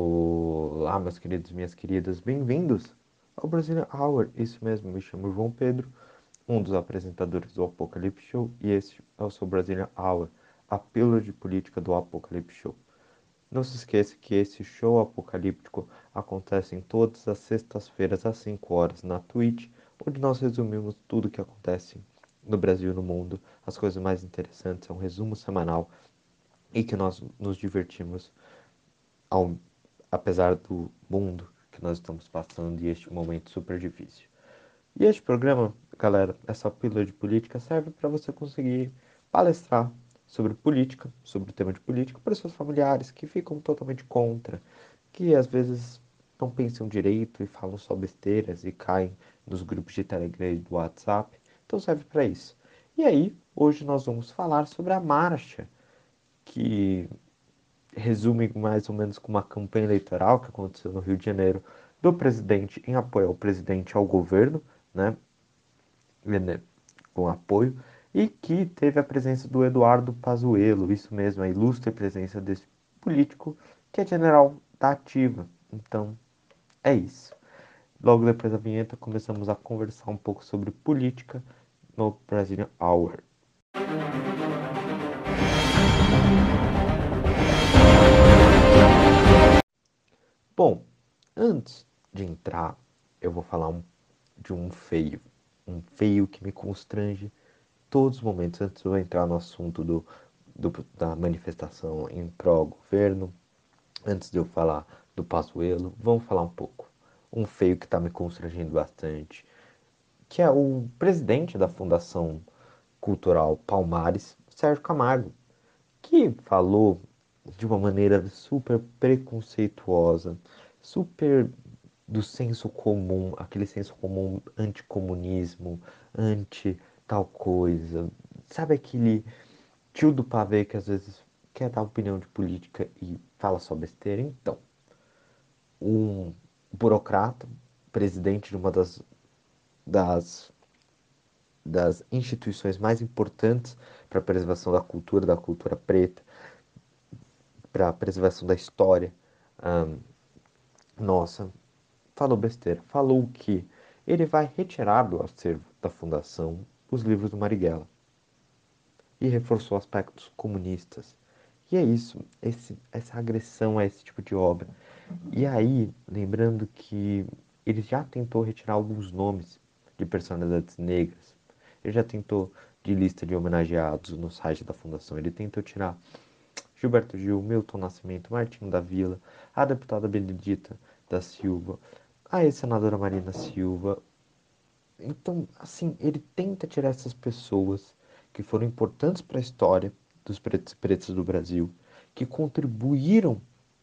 Olá, meus queridos minhas queridas, bem-vindos ao Brazilian Hour. Isso mesmo, me chamo João Pedro, um dos apresentadores do Apocalipse Show, e esse é o seu Brazilian Hour, a pílula de política do Apocalipse Show. Não se esqueça que esse show apocalíptico acontece em todas as sextas-feiras às 5 horas na Twitch, onde nós resumimos tudo o que acontece no Brasil e no mundo, as coisas mais interessantes, é um resumo semanal e que nós nos divertimos ao apesar do mundo que nós estamos passando e este momento super difícil. E este programa, galera, essa pílula de política serve para você conseguir palestrar sobre política, sobre o tema de política, para seus familiares que ficam totalmente contra, que às vezes não pensam direito e falam só besteiras e caem nos grupos de Telegram e do WhatsApp. Então serve para isso. E aí, hoje nós vamos falar sobre a marcha que resume mais ou menos com uma campanha eleitoral que aconteceu no Rio de Janeiro do presidente em apoio ao presidente ao governo, né, com apoio, e que teve a presença do Eduardo Pazuello, isso mesmo, a ilustre presença desse político que é general da ativa. Então, é isso. Logo depois da vinheta, começamos a conversar um pouco sobre política no Brazilian Hour. Bom, antes de entrar, eu vou falar um, de um feio. Um feio que me constrange todos os momentos. Antes de eu entrar no assunto do, do da manifestação em pró-governo, antes de eu falar do Pazuello, vamos falar um pouco. Um feio que está me constrangendo bastante, que é o presidente da Fundação Cultural Palmares, Sérgio Camargo, que falou de uma maneira super preconceituosa, super do senso comum, aquele senso comum anticomunismo, anti tal coisa. Sabe aquele tio do pavê que às vezes quer dar opinião de política e fala só besteira? Então, um burocrata, presidente de uma das, das, das instituições mais importantes para a preservação da cultura, da cultura preta, para a preservação da história nossa, falou besteira. Falou que ele vai retirar do acervo da fundação os livros do Marighella e reforçou aspectos comunistas. E é isso, esse, essa agressão a esse tipo de obra. E aí, lembrando que ele já tentou retirar alguns nomes de personalidades negras. Ele já tentou de lista de homenageados no site da fundação. Ele tentou tirar Gilberto Gil, Milton Nascimento, Martinho da Vila, a deputada Benedita da Silva, a ex-senadora Marina Silva. Então, assim, ele tenta tirar essas pessoas que foram importantes para a história dos pretos pretas do Brasil, que contribuíram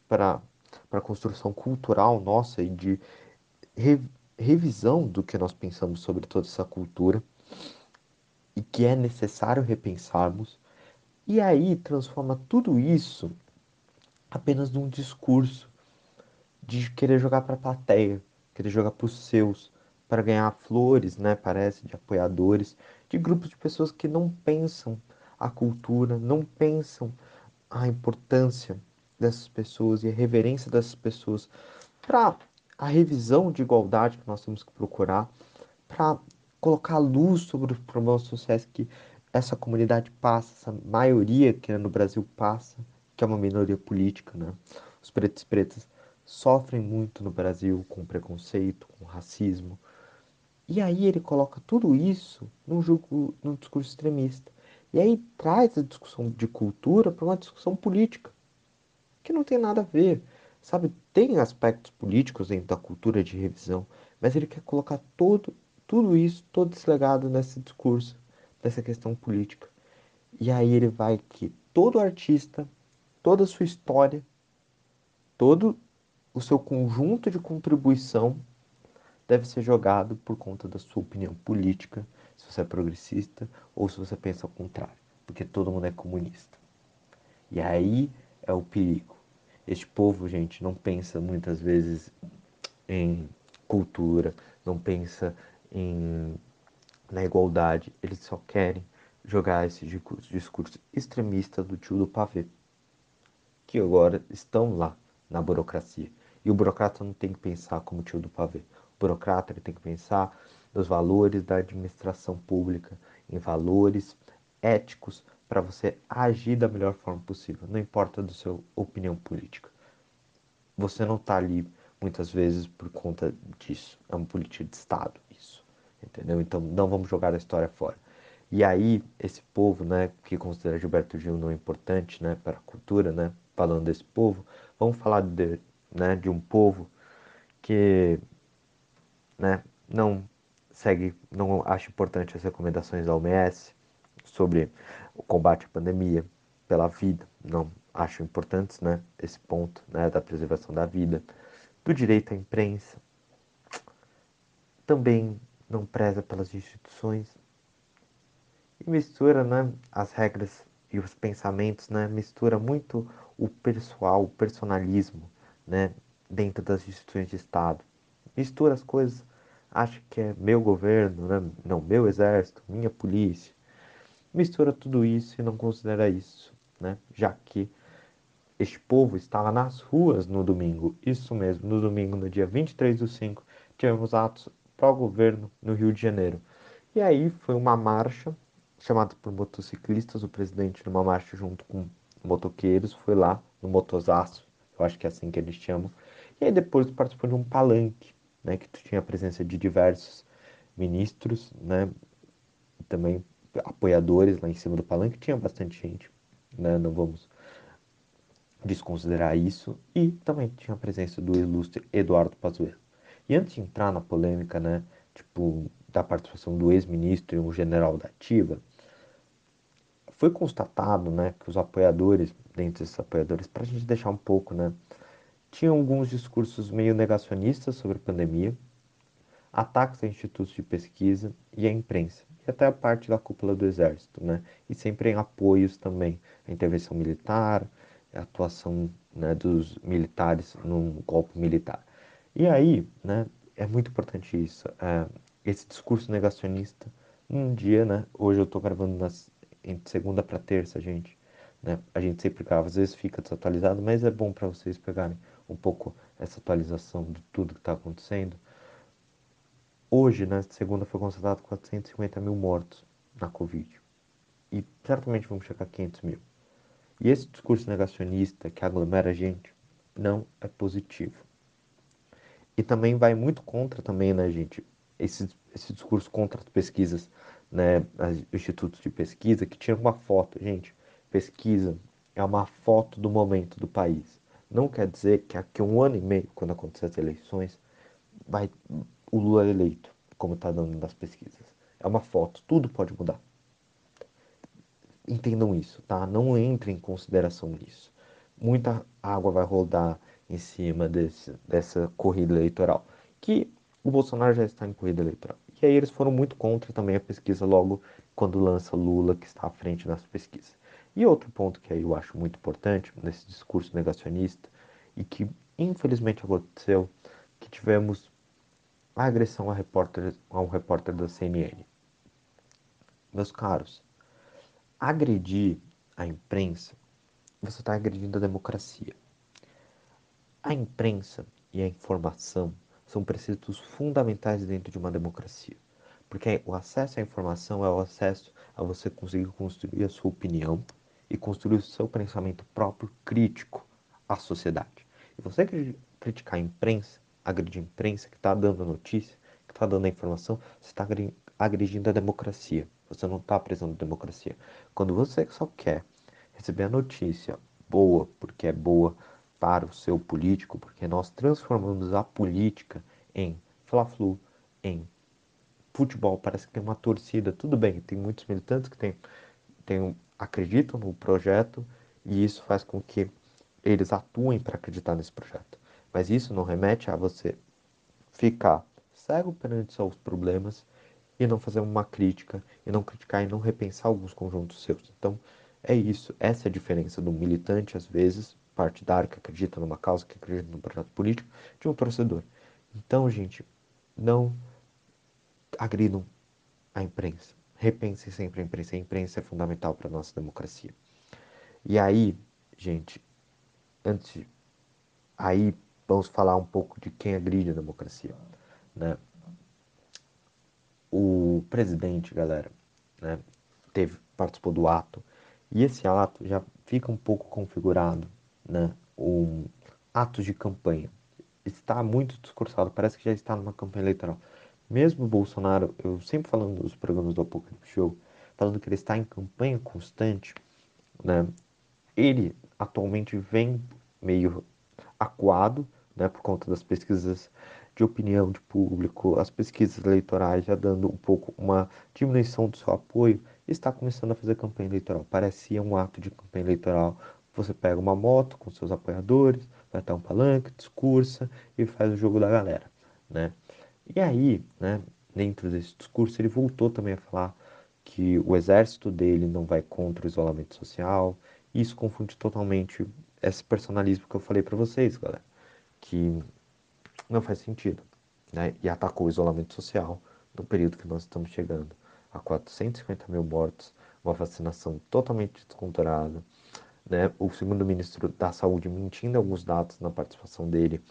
para, para a construção cultural nossa e de re, revisão do que nós pensamos sobre toda essa cultura, e que é necessário repensarmos e aí transforma tudo isso apenas num discurso de querer jogar para a plateia, querer jogar para os seus, para ganhar flores, né? Parece, de apoiadores, de grupos de pessoas que não pensam a cultura, não pensam a importância dessas pessoas e a reverência dessas pessoas para a revisão de igualdade que nós temos que procurar, para colocar luz sobre os problemas sociais que essa comunidade passa, essa maioria que no Brasil passa, que é uma minoria política, né? Os pretos e pretas sofrem muito no Brasil com preconceito, com racismo. E aí ele coloca tudo isso num, jogo, num discurso extremista. E aí traz a discussão de cultura para uma discussão política, que não tem nada a ver. Sabe, tem aspectos políticos dentro da cultura de revisão, mas ele quer colocar todo, tudo isso, todo esse legado nesse discurso dessa questão política. E aí ele vai que todo artista, toda a sua história, todo o seu conjunto de contribuição deve ser jogado por conta da sua opinião política, se você é progressista ou se você pensa ao contrário, porque todo mundo é comunista. E aí é o perigo. Este povo, gente, não pensa muitas vezes em cultura, não pensa em na igualdade, eles só querem jogar esse discurso, extremista do tio do pavê, que agora estão lá na burocracia. E o burocrata não tem que pensar como tio do pavê. O burocrata ele tem que pensar nos valores da administração pública, em valores éticos para você agir da melhor forma possível, não importa do seu opinião política. Você não está ali muitas vezes por conta disso. É uma política de Estado entendeu? Então não vamos jogar a história fora. E aí esse povo, né, que considera Gilberto Gil não importante, né, para a cultura, né, falando desse povo, vamos falar de, né, de um povo que, né, não segue, não acha importante as recomendações da OMS sobre o combate à pandemia, pela vida, não acho importantes, né, esse ponto, né, da preservação da vida, do direito à imprensa, também não preza pelas instituições. E mistura, né, as regras e os pensamentos, né, mistura muito o pessoal, o personalismo, né, dentro das instituições de Estado, mistura as coisas, acha que é meu governo, né, não meu exército, minha polícia, mistura tudo isso e não considera isso, né? Já que este povo estava nas ruas no domingo, isso mesmo, no domingo, no dia 23 do 5, tivemos atos pró-governo no Rio de Janeiro. E aí foi uma marcha chamada por motociclistas, o presidente numa marcha junto com motoqueiros, foi lá no motosaço, eu acho que é assim que eles chamam. E aí depois participou de um palanque, né, que tinha a presença de diversos ministros, né, também apoiadores lá em cima do palanque, tinha bastante gente, né? Não vamos desconsiderar isso. E também tinha a presença do ilustre Eduardo Pazuello. E antes de entrar na polêmica, né, tipo, da participação do ex-ministro e um general da ativa, foi constatado, né, que os apoiadores, dentre esses apoiadores, para a gente deixar um pouco, né, tinham alguns discursos meio negacionistas sobre a pandemia, ataques a institutos de pesquisa e a imprensa e até a parte da cúpula do exército, né? E sempre em apoios também à intervenção militar, à atuação né, dos militares num golpe militar. E aí, né, é muito importante isso, é, esse discurso negacionista, um dia, né, hoje eu estou gravando nas, em segunda para terça, gente, né, a gente sempre grava, às vezes fica desatualizado, mas é bom para vocês pegarem um pouco essa atualização de tudo que está acontecendo, Hoje, na segunda, foi constatado 450 mil mortos na Covid. E certamente vamos chegar a 500 mil. E esse discurso negacionista que aglomera a gente não é positivo. E também vai muito contra também, né, gente, esse, esse discurso contra as pesquisas, né, os institutos de pesquisa que tiram uma foto. Gente, pesquisa é uma foto do momento do país. Não quer dizer que aqui um ano e meio, quando acontecer as eleições, vai o Lula eleito, como está dando nas pesquisas. É uma foto, tudo pode mudar. Entendam isso, tá? Não entrem em consideração isso. Muita água vai rodar em cima desse, dessa corrida eleitoral. Que o Bolsonaro já está em corrida eleitoral. E aí eles foram muito contra também a pesquisa logo quando lança Lula, que está à frente nas pesquisas. E outro ponto que aí eu acho muito importante nesse discurso negacionista e que infelizmente aconteceu, que tivemos a agressão a, repórter, a um repórter da CNN. Meus caros, agredir a imprensa, você está agredindo a democracia. A imprensa e a informação são preceitos fundamentais dentro de uma democracia. Porque o acesso à informação é o acesso a você conseguir construir a sua opinião e construir o seu pensamento próprio crítico à sociedade. E você criticar a imprensa agredir a imprensa, que está dando a notícia, que está dando a informação, você está agredindo a democracia. Você não está prezando a democracia. Quando você só quer receber a notícia boa, porque é boa para o seu político, porque nós transformamos a política em fla-flu, em futebol, parece que tem uma torcida, tudo bem, tem muitos militantes que tem, tem, acreditam no projeto e isso faz com que eles atuem para acreditar nesse projeto. Mas isso não remete a você ficar cego perante seus problemas e não fazer uma crítica, e não criticar e não repensar alguns conjuntos seus. Então, é isso. Essa é a diferença do militante, às vezes, partidário, que acredita numa causa, que acredita num projeto político, de um torcedor. Então, gente, não agridam a imprensa. Repensem sempre a imprensa. A imprensa é fundamental para a nossa democracia. E aí, gente, antes aí vamos falar um pouco de quem agride a democracia, né? O presidente, galera, né, teve participou do ato e esse ato já fica um pouco configurado, né, um atos de campanha. Está muito discursado, parece que já está numa campanha eleitoral. Mesmo o Bolsonaro, eu sempre falando nos programas do Apocalipse Show, falando que ele está em campanha constante, né? Ele atualmente vem meio acuado, né, por conta das pesquisas de opinião de público, as pesquisas eleitorais já dando um pouco uma diminuição do seu apoio, está começando a fazer campanha eleitoral. Parecia um ato de campanha eleitoral. Você pega uma moto com seus apoiadores, vai até um palanque, discursa e faz o jogo da galera, né? E aí, né, dentro desse discurso, ele voltou também a falar que o exército dele não vai contra o isolamento social. Isso confunde totalmente esse personalismo que eu falei para vocês, galera, que não faz sentido, né? E atacou o isolamento social no período que nós estamos chegando a 450 mil mortos, uma vacinação totalmente descontrolada, né? O segundo ministro da Saúde mentindo alguns dados na participação dele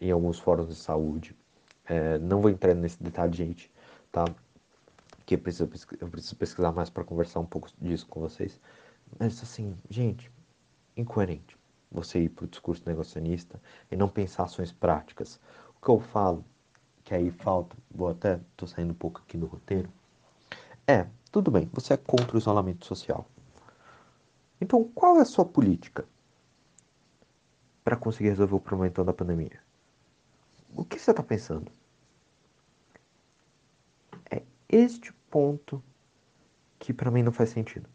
em alguns fóruns de saúde. É, não vou entrar nesse detalhe, gente, tá? Que eu preciso, pesquisar mais para conversar um pouco disso com vocês. Mas assim, gente, incoerente você ir para o discurso negacionista e não pensar ações práticas. O que eu falo, que aí falta, vou até, tô saindo um pouco aqui do roteiro, é, tudo bem, você é contra o isolamento social. Então, qual é a sua política para conseguir resolver o problema então da pandemia? O que você está pensando? É este ponto que para mim não faz sentido.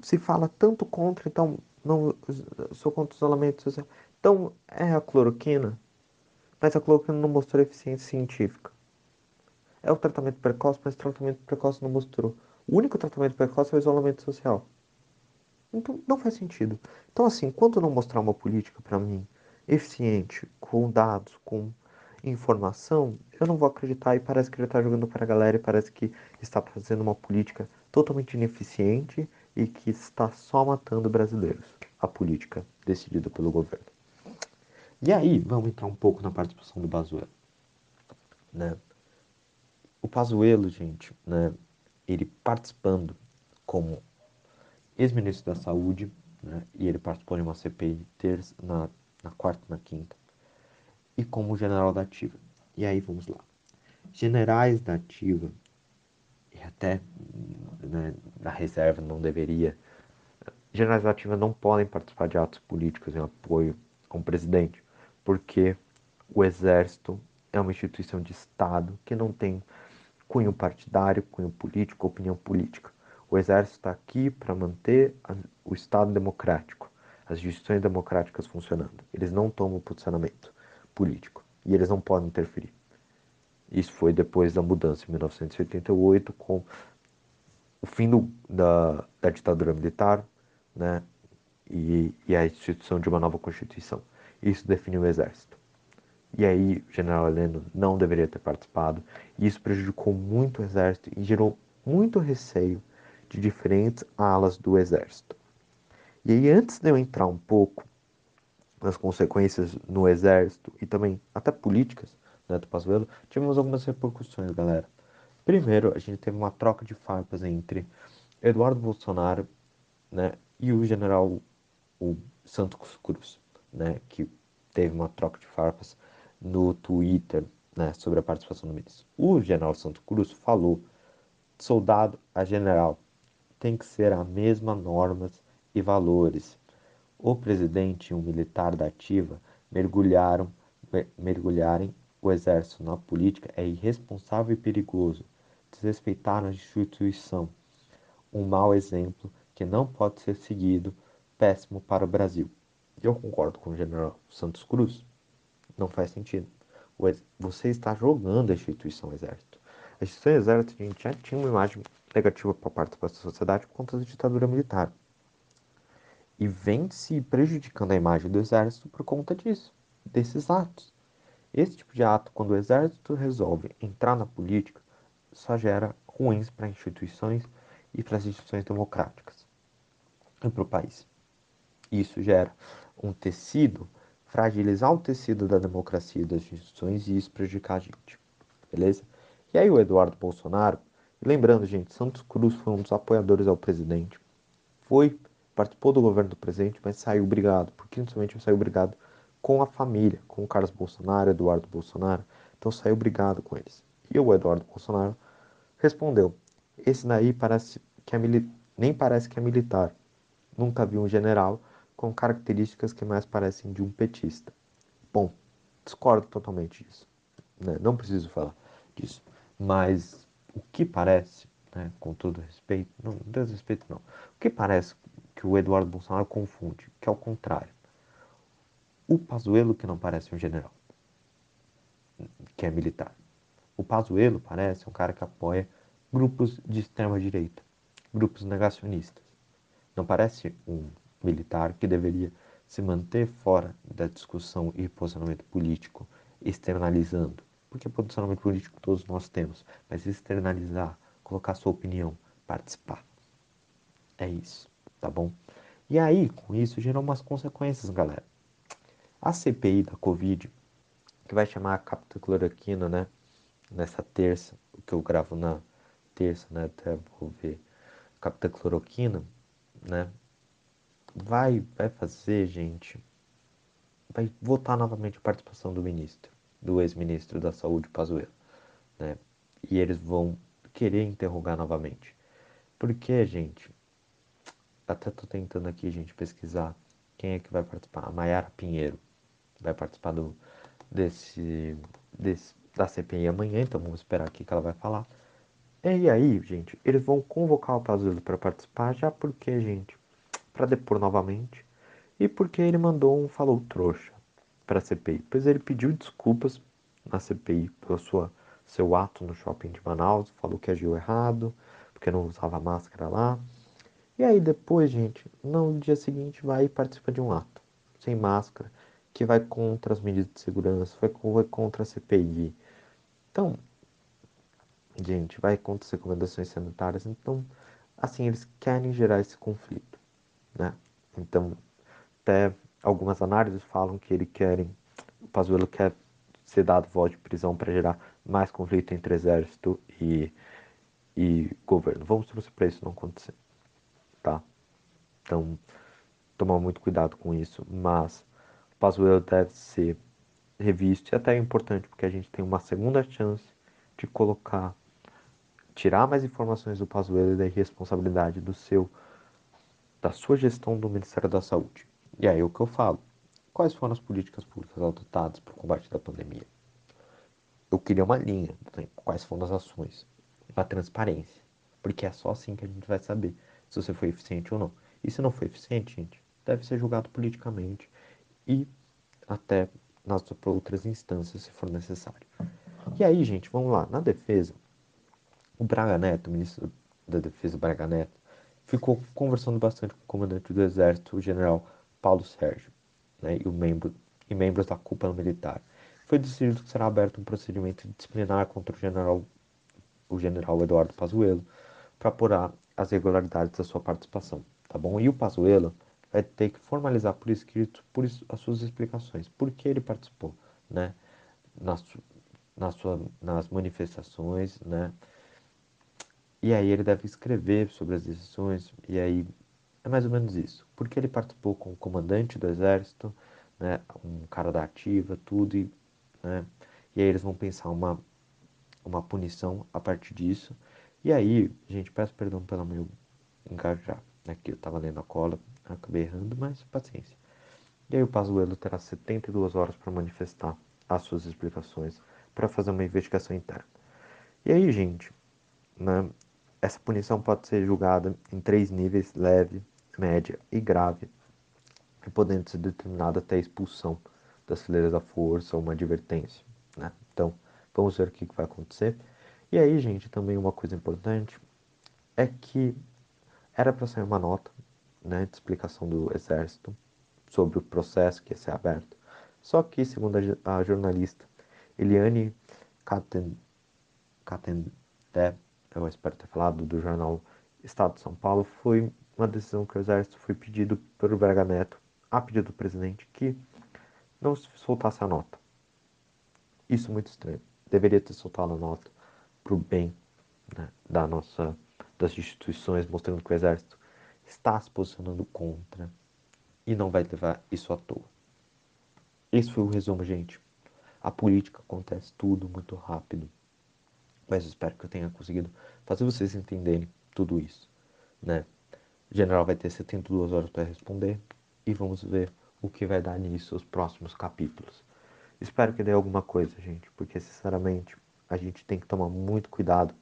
Se fala tanto contra, então não sou contra o isolamento social. Então é a cloroquina, mas a cloroquina não mostrou eficiência científica. É o tratamento precoce, mas o tratamento precoce não mostrou. O único tratamento precoce é o isolamento social. Então não faz sentido. Então assim, enquanto não mostrar uma política para mim eficiente, com dados, com informação, eu não vou acreditar e parece que ele está jogando para a galera e parece que está fazendo uma política totalmente ineficiente e que está só matando brasileiros. A política decidida pelo governo. E aí, vamos entrar um pouco na participação do Pazuello. Né? O Pazuello, gente, né, ele participando como ex-ministro da Saúde, né, e ele participou de uma CPI terça, na, na quarta e na quinta, e como general da ativa. E aí, vamos lá. Generais da ativa, e até né, na reserva não deveria, generais da ativa não podem participar de atos políticos em apoio ao presidente, porque o Exército é uma instituição de Estado que não tem cunho partidário, cunho político, opinião política. O Exército está aqui para manter a, o Estado democrático, as instituições democráticas funcionando. Eles não tomam posicionamento político e eles não podem interferir. Isso foi depois da mudança em 1988, com o fim do, da, da ditadura militar né, e, e a instituição de uma nova Constituição. Isso definiu o exército. E aí, o general Heleno não deveria ter participado. E isso prejudicou muito o exército e gerou muito receio de diferentes alas do exército. E aí, antes de eu entrar um pouco nas consequências no exército e também até políticas né, do Pazuello, tivemos algumas repercussões, galera. Primeiro, a gente teve uma troca de farpas entre Eduardo Bolsonaro né, e o general o Santos Cruz né, que teve uma troca de farpas no Twitter né, sobre a participação do ministro. O general Santos Cruz falou: soldado a general tem que ser a mesma normas e valores. O presidente e um militar da ativa mergulharam, mergulharem o exército na política é irresponsável e perigoso. Desrespeitar a instituição. Um mau exemplo que não pode ser seguido, péssimo para o Brasil. Eu concordo com o general Santos Cruz. Não faz sentido. Você está jogando a instituição exército. A instituição exército, a gente já tinha uma imagem negativa para parte da sociedade por conta da ditadura militar. E vem se prejudicando a imagem do exército por conta disso, desses atos. Esse tipo de ato, quando o exército resolve entrar na política, só gera ruins para instituições e para as instituições democráticas e para o país. Isso gera um tecido fragilizar o tecido da democracia e das instituições e isso prejudicar a gente. Beleza? E aí o Eduardo Bolsonaro, lembrando, gente, Santos Cruz foi um dos apoiadores ao presidente, foi, participou do governo do presidente, mas saiu brigado, porque principalmente saiu brigado com a família, com o Carlos Bolsonaro, Eduardo Bolsonaro, então saiu brigado com eles. E o Eduardo Bolsonaro respondeu: esse daí parece que é nem parece que é militar. Nunca vi um general com características que mais parecem de um petista. Bom, discordo totalmente disso. Né? Não preciso falar disso. Mas o que parece, né, com todo respeito, não, desrespeito não, o que parece que o Eduardo Bolsonaro confunde, que é o contrário. O Pazuello que não parece um general, que é militar. O Pazuello parece um cara que apoia grupos de extrema direita, grupos negacionistas. Não parece um militar que deveria se manter fora da discussão e posicionamento político, externalizando. Porque posicionamento político todos nós temos, mas externalizar, colocar sua opinião, participar. É isso, tá bom? E aí, com isso, gerou umas consequências, galera. A CPI da Covid, que vai chamar a captocloroquina, né? Nessa terça, que eu gravo na terça, né? Até vou ver. Captocloroquina, né? vai, vai fazer, gente, vai votar novamente a participação do ministro, do ex-ministro da Saúde, Pazuello, né? E eles vão querer interrogar novamente. Porque, gente, até tô tentando aqui, gente, pesquisar quem é que vai participar. A Mayara Pinheiro vai participar do, desse, desse, da CPI amanhã, então vamos esperar aqui que ela vai falar. E aí, gente, eles vão convocar o Pazuello para participar, já porque, gente, para depor novamente e porque ele mandou um falou trouxa para a CPI, pois ele pediu desculpas na CPI pelo sua, seu ato no shopping de Manaus, falou que agiu errado, porque não usava máscara lá. E aí depois, gente, no dia seguinte vai e participa de um ato, sem máscara, que vai contra as medidas de segurança, vai, contra a CPI. Então, gente, vai contra as recomendações sanitárias. Então, assim, eles querem gerar esse conflito. Né? Então, até algumas análises falam que ele querem, o Pazuello quer ser dado voz de prisão para gerar mais conflito entre exército e, e governo. Vamos torcer para isso não acontecer, tá? Então, tomar muito cuidado com isso, mas o Pazuello deve ser revisto e até é importante porque a gente tem uma segunda chance de colocar, tirar mais informações do Pazuello e da responsabilidade do seu da sua gestão do Ministério da Saúde. E aí o que eu falo? Quais foram as políticas públicas adotadas para o combate da pandemia? Eu queria uma linha do tempo. Quais foram as ações? Uma transparência. Porque é só assim que a gente vai saber se você foi eficiente ou não. E se não foi eficiente, gente, deve ser julgado politicamente e até nas outras instâncias, se for necessário. E aí, gente, vamos lá. Na defesa, o Braga Neto, o ministro da Defesa Braga Neto, ficou conversando bastante com o comandante do exército, o general Paulo Sérgio, né, e, membro, e membros da cúpula militar. Foi decidido que será aberto um procedimento disciplinar contra o general, o general Eduardo Pazuello para apurar as irregularidades da sua participação, tá bom? E o Pazuello vai ter que formalizar por escrito por isso, as suas explicações, por que ele participou, né, nas, na sua, nas manifestações, né, e aí ele deve escrever sobre as decisões, e aí é mais ou menos isso. Porque ele participou com o comandante do exército, né, um cara da ativa, tudo, e, né, e aí eles vão pensar uma, uma punição a partir disso. E aí, gente, peço perdão pelo meu engajar, né, que eu tava lendo a cola, acabei errando, mas paciência. E aí o Pazuello terá 72 horas para manifestar as suas explicações, para fazer uma investigação interna. E aí, gente, né, essa punição pode ser julgada em três níveis: leve, média e grave, e podendo ser determinada até a expulsão das fileiras da força ou uma advertência. Né? Então, vamos ver o que vai acontecer. E aí, gente, também uma coisa importante é que era para sair uma nota né, de explicação do Exército sobre o processo que ia ser aberto. Só que, segundo a, jornalista Eliane Katendé, eu espero ter falado, do jornal Estado de São Paulo, foi uma decisão que o Exército foi pedido pelo Braga Neto, a pedido do presidente, que não soltasse a nota. Isso é muito estranho. Deveria ter soltado a nota para o bem né, da nossa, das instituições, mostrando que o exército está se posicionando contra e não vai levar isso à toa. Esse foi o resumo, gente. A política acontece tudo muito rápido. Mas espero que eu tenha conseguido fazer vocês entenderem tudo isso, né? O general vai ter 72 horas para responder e vamos ver o que vai dar nisso os próximos capítulos. Espero que dê alguma coisa, gente, porque sinceramente a gente tem que tomar muito cuidado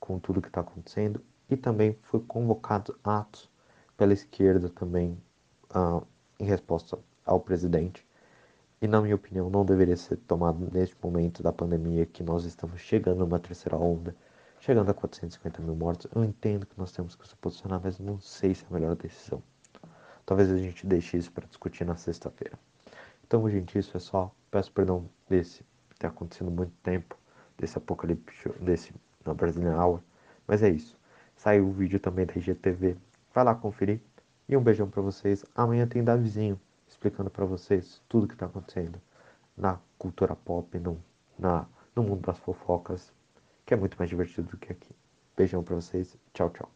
com tudo que está acontecendo e também foi convocado atos pela esquerda também uh, em resposta ao presidente e na minha opinião não deveria ser tomado neste momento da pandemia que nós estamos chegando numa terceira onda, chegando a 450 mil mortos. Eu entendo que nós temos que se posicionar, mas não sei se é a melhor decisão. Talvez a gente deixe isso para discutir na sexta-feira. Então, gente, isso é só. Peço perdão desse ter acontecido muito tempo, desse apocalipse, desse na Brazilian Hour. Mas é isso. Saiu o vídeo também da IGTV. Vai lá conferir. E um beijão para vocês. Amanhã tem Davizinho explicando para vocês tudo que está acontecendo na cultura pop, no, na, no mundo das fofocas, que é muito mais divertido do que aqui. Beijão para vocês. Tchau, tchau.